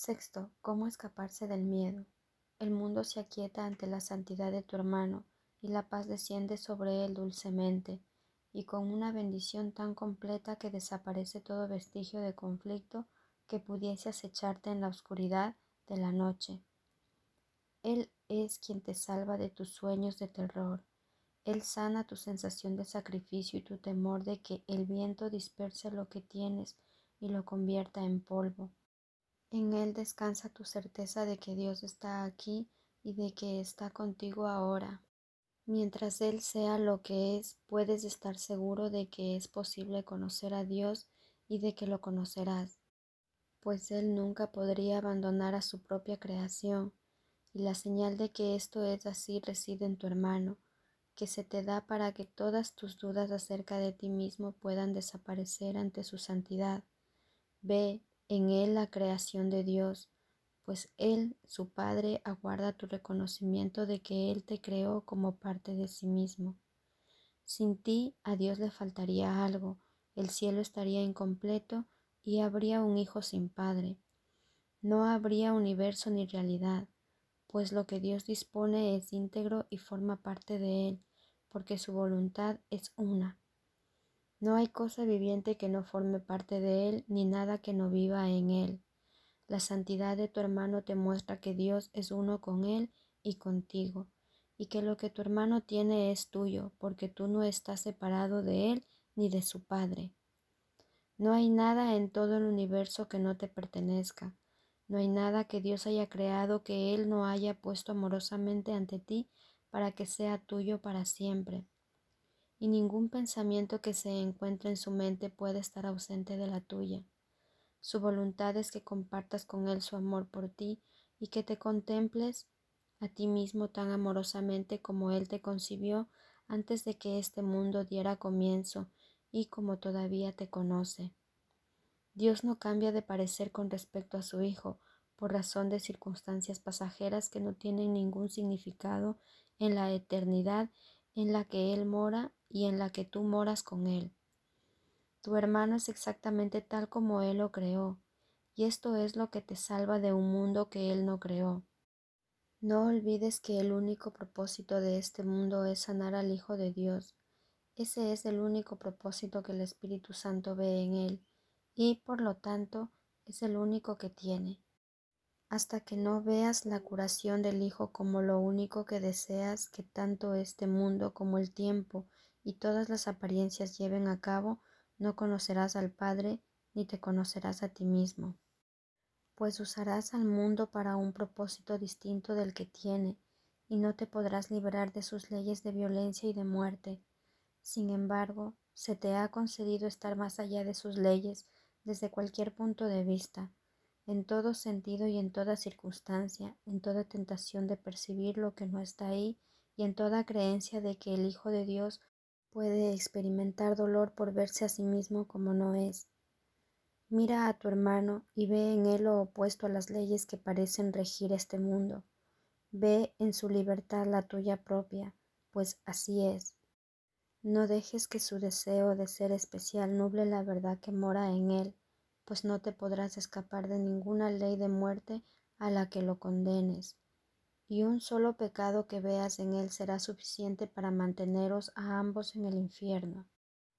Sexto, ¿cómo escaparse del miedo? El mundo se aquieta ante la santidad de tu hermano y la paz desciende sobre él dulcemente y con una bendición tan completa que desaparece todo vestigio de conflicto que pudiese acecharte en la oscuridad de la noche. Él es quien te salva de tus sueños de terror. Él sana tu sensación de sacrificio y tu temor de que el viento disperse lo que tienes y lo convierta en polvo. En Él descansa tu certeza de que Dios está aquí y de que está contigo ahora. Mientras Él sea lo que es, puedes estar seguro de que es posible conocer a Dios y de que lo conocerás, pues Él nunca podría abandonar a su propia creación, y la señal de que esto es así reside en tu hermano, que se te da para que todas tus dudas acerca de ti mismo puedan desaparecer ante su santidad. Ve, en Él la creación de Dios, pues Él, su Padre, aguarda tu reconocimiento de que Él te creó como parte de sí mismo. Sin ti a Dios le faltaría algo, el cielo estaría incompleto y habría un hijo sin Padre. No habría universo ni realidad, pues lo que Dios dispone es íntegro y forma parte de Él, porque su voluntad es una. No hay cosa viviente que no forme parte de Él, ni nada que no viva en Él. La santidad de tu hermano te muestra que Dios es uno con Él y contigo, y que lo que tu hermano tiene es tuyo, porque tú no estás separado de Él ni de su Padre. No hay nada en todo el universo que no te pertenezca. No hay nada que Dios haya creado que Él no haya puesto amorosamente ante ti para que sea tuyo para siempre y ningún pensamiento que se encuentre en su mente puede estar ausente de la tuya. Su voluntad es que compartas con Él su amor por ti y que te contemples a ti mismo tan amorosamente como Él te concibió antes de que este mundo diera comienzo y como todavía te conoce. Dios no cambia de parecer con respecto a su Hijo por razón de circunstancias pasajeras que no tienen ningún significado en la eternidad en la que Él mora y en la que tú moras con Él. Tu hermano es exactamente tal como Él lo creó, y esto es lo que te salva de un mundo que Él no creó. No olvides que el único propósito de este mundo es sanar al Hijo de Dios. Ese es el único propósito que el Espíritu Santo ve en Él, y por lo tanto es el único que tiene. Hasta que no veas la curación del Hijo como lo único que deseas que tanto este mundo como el tiempo y todas las apariencias lleven a cabo, no conocerás al Padre ni te conocerás a ti mismo, pues usarás al mundo para un propósito distinto del que tiene, y no te podrás librar de sus leyes de violencia y de muerte. Sin embargo, se te ha concedido estar más allá de sus leyes desde cualquier punto de vista, en todo sentido y en toda circunstancia, en toda tentación de percibir lo que no está ahí y en toda creencia de que el Hijo de Dios puede experimentar dolor por verse a sí mismo como no es. Mira a tu hermano y ve en él lo opuesto a las leyes que parecen regir este mundo. Ve en su libertad la tuya propia, pues así es. No dejes que su deseo de ser especial nuble la verdad que mora en él, pues no te podrás escapar de ninguna ley de muerte a la que lo condenes y un solo pecado que veas en él será suficiente para manteneros a ambos en el infierno.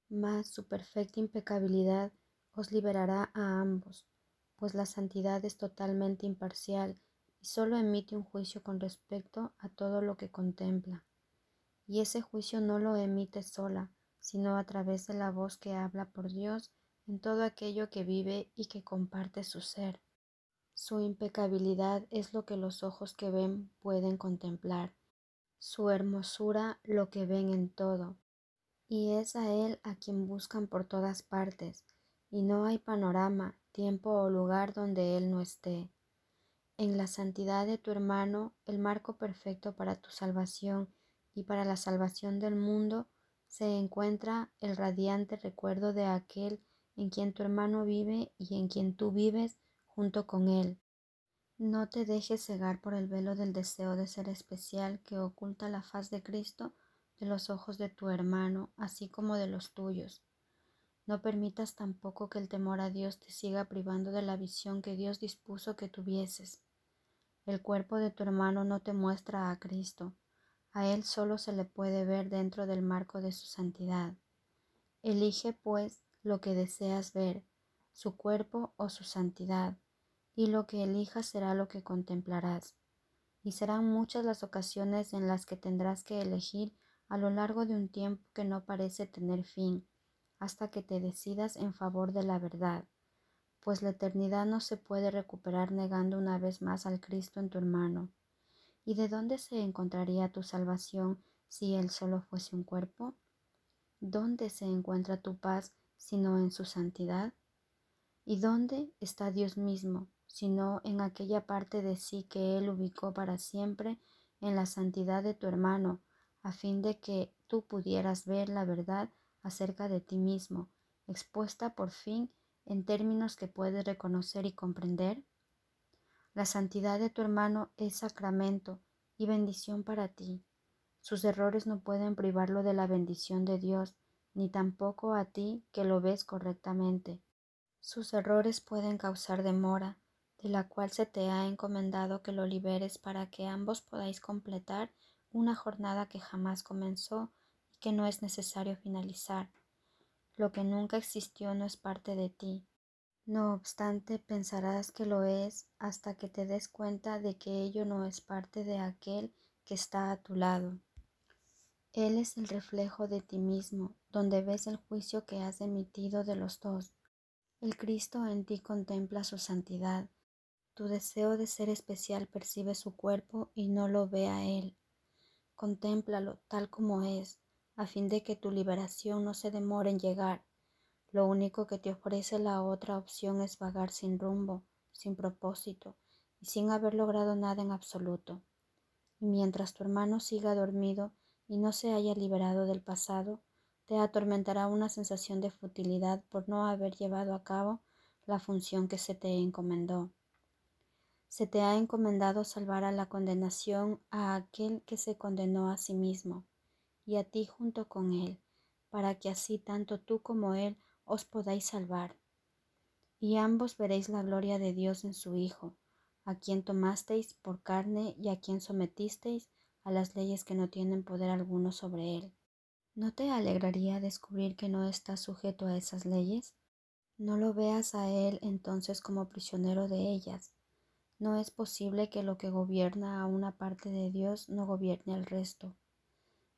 Mas su perfecta impecabilidad os liberará a ambos, pues la santidad es totalmente imparcial y solo emite un juicio con respecto a todo lo que contempla. Y ese juicio no lo emite sola, sino a través de la voz que habla por Dios en todo aquello que vive y que comparte su ser. Su impecabilidad es lo que los ojos que ven pueden contemplar, su hermosura lo que ven en todo, y es a Él a quien buscan por todas partes, y no hay panorama, tiempo o lugar donde Él no esté. En la santidad de tu hermano, el marco perfecto para tu salvación y para la salvación del mundo, se encuentra el radiante recuerdo de aquel en quien tu hermano vive y en quien tú vives junto con Él. No te dejes cegar por el velo del deseo de ser especial que oculta la faz de Cristo de los ojos de tu hermano, así como de los tuyos. No permitas tampoco que el temor a Dios te siga privando de la visión que Dios dispuso que tuvieses. El cuerpo de tu hermano no te muestra a Cristo. A Él solo se le puede ver dentro del marco de su santidad. Elige, pues, lo que deseas ver, su cuerpo o su santidad, y lo que elijas será lo que contemplarás. Y serán muchas las ocasiones en las que tendrás que elegir a lo largo de un tiempo que no parece tener fin, hasta que te decidas en favor de la verdad, pues la eternidad no se puede recuperar negando una vez más al Cristo en tu hermano. ¿Y de dónde se encontraría tu salvación si Él solo fuese un cuerpo? ¿Dónde se encuentra tu paz sino en su santidad? ¿Y dónde está Dios mismo sino en aquella parte de sí que Él ubicó para siempre en la santidad de tu hermano, a fin de que tú pudieras ver la verdad acerca de ti mismo, expuesta por fin en términos que puedes reconocer y comprender? La santidad de tu hermano es sacramento y bendición para ti. Sus errores no pueden privarlo de la bendición de Dios, ni tampoco a ti que lo ves correctamente. Sus errores pueden causar demora, de la cual se te ha encomendado que lo liberes para que ambos podáis completar una jornada que jamás comenzó que no es necesario finalizar. Lo que nunca existió no es parte de ti. No obstante, pensarás que lo es hasta que te des cuenta de que ello no es parte de aquel que está a tu lado. Él es el reflejo de ti mismo, donde ves el juicio que has emitido de los dos. El Cristo en ti contempla su santidad. Tu deseo de ser especial percibe su cuerpo y no lo ve a Él. Contémplalo tal como es, a fin de que tu liberación no se demore en llegar. Lo único que te ofrece la otra opción es vagar sin rumbo, sin propósito y sin haber logrado nada en absoluto. Y mientras tu hermano siga dormido y no se haya liberado del pasado, te atormentará una sensación de futilidad por no haber llevado a cabo la función que se te encomendó. Se te ha encomendado salvar a la condenación a aquel que se condenó a sí mismo y a ti junto con Él, para que así tanto tú como Él os podáis salvar. Y ambos veréis la gloria de Dios en su Hijo, a quien tomasteis por carne y a quien sometisteis a las leyes que no tienen poder alguno sobre Él. ¿No te alegraría descubrir que no estás sujeto a esas leyes? No lo veas a Él entonces como prisionero de ellas. No es posible que lo que gobierna a una parte de Dios no gobierne al resto.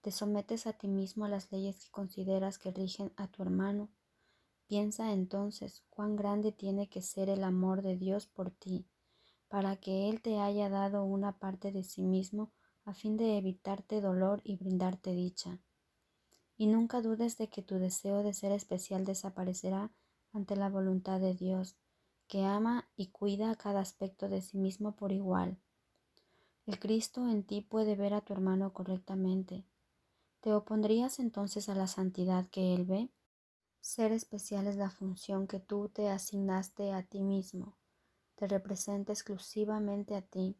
Te sometes a ti mismo a las leyes que consideras que rigen a tu hermano. Piensa entonces cuán grande tiene que ser el amor de Dios por ti, para que Él te haya dado una parte de sí mismo a fin de evitarte dolor y brindarte dicha. Y nunca dudes de que tu deseo de ser especial desaparecerá ante la voluntad de Dios, que ama y cuida cada aspecto de sí mismo por igual. El Cristo en ti puede ver a tu hermano correctamente, ¿Te opondrías entonces a la santidad que Él ve? Ser especial es la función que tú te asignaste a ti mismo. Te representa exclusivamente a ti,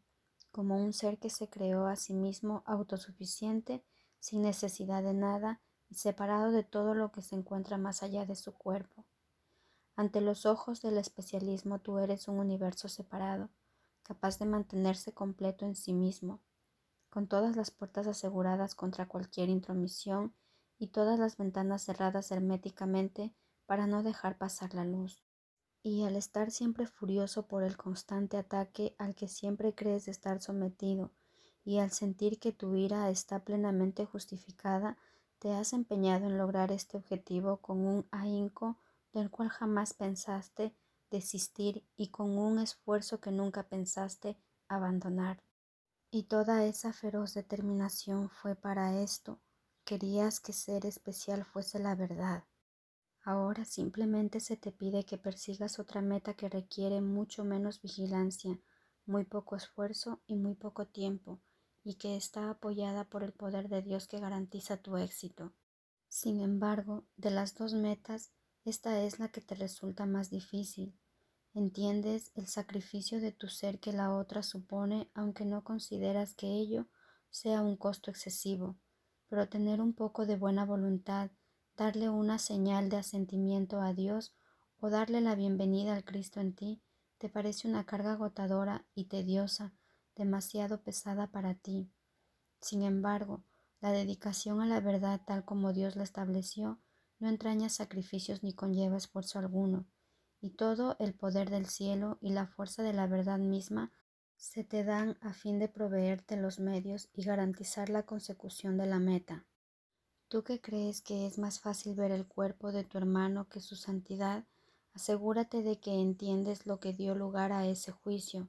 como un ser que se creó a sí mismo autosuficiente, sin necesidad de nada y separado de todo lo que se encuentra más allá de su cuerpo. Ante los ojos del especialismo tú eres un universo separado, capaz de mantenerse completo en sí mismo, con todas las puertas aseguradas contra cualquier intromisión y todas las ventanas cerradas herméticamente para no dejar pasar la luz. Y al estar siempre furioso por el constante ataque al que siempre crees estar sometido, y al sentir que tu ira está plenamente justificada, te has empeñado en lograr este objetivo con un ahínco del cual jamás pensaste desistir y con un esfuerzo que nunca pensaste abandonar. Y toda esa feroz determinación fue para esto. Querías que ser especial fuese la verdad. Ahora simplemente se te pide que persigas otra meta que requiere mucho menos vigilancia, muy poco esfuerzo y muy poco tiempo, y que está apoyada por el poder de Dios que garantiza tu éxito. Sin embargo, de las dos metas, esta es la que te resulta más difícil, Entiendes el sacrificio de tu ser que la otra supone, aunque no consideras que ello sea un costo excesivo, pero tener un poco de buena voluntad, darle una señal de asentimiento a Dios o darle la bienvenida al Cristo en ti, te parece una carga agotadora y tediosa, demasiado pesada para ti. Sin embargo, la dedicación a la verdad tal como Dios la estableció no entraña sacrificios ni conlleva esfuerzo alguno, y todo el poder del cielo y la fuerza de la verdad misma se te dan a fin de proveerte los medios y garantizar la consecución de la meta. Tú que crees que es más fácil ver el cuerpo de tu hermano que su santidad, asegúrate de que entiendes lo que dio lugar a ese juicio.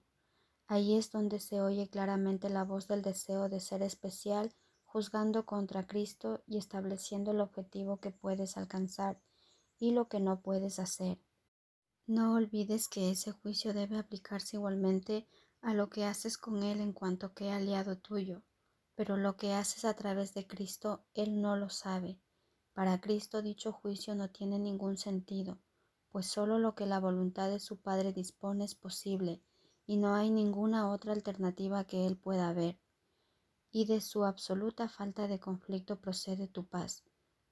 Ahí es donde se oye claramente la voz del deseo de ser especial, juzgando contra Cristo y estableciendo el objetivo que puedes alcanzar y lo que no puedes hacer. No olvides que ese juicio debe aplicarse igualmente a lo que haces con Él en cuanto que aliado tuyo, pero lo que haces a través de Cristo, Él no lo sabe. Para Cristo dicho juicio no tiene ningún sentido, pues solo lo que la voluntad de su Padre dispone es posible, y no hay ninguna otra alternativa que Él pueda ver. Y de su absoluta falta de conflicto procede tu paz,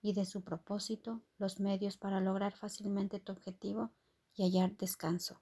y de su propósito los medios para lograr fácilmente tu objetivo y hallar descanso.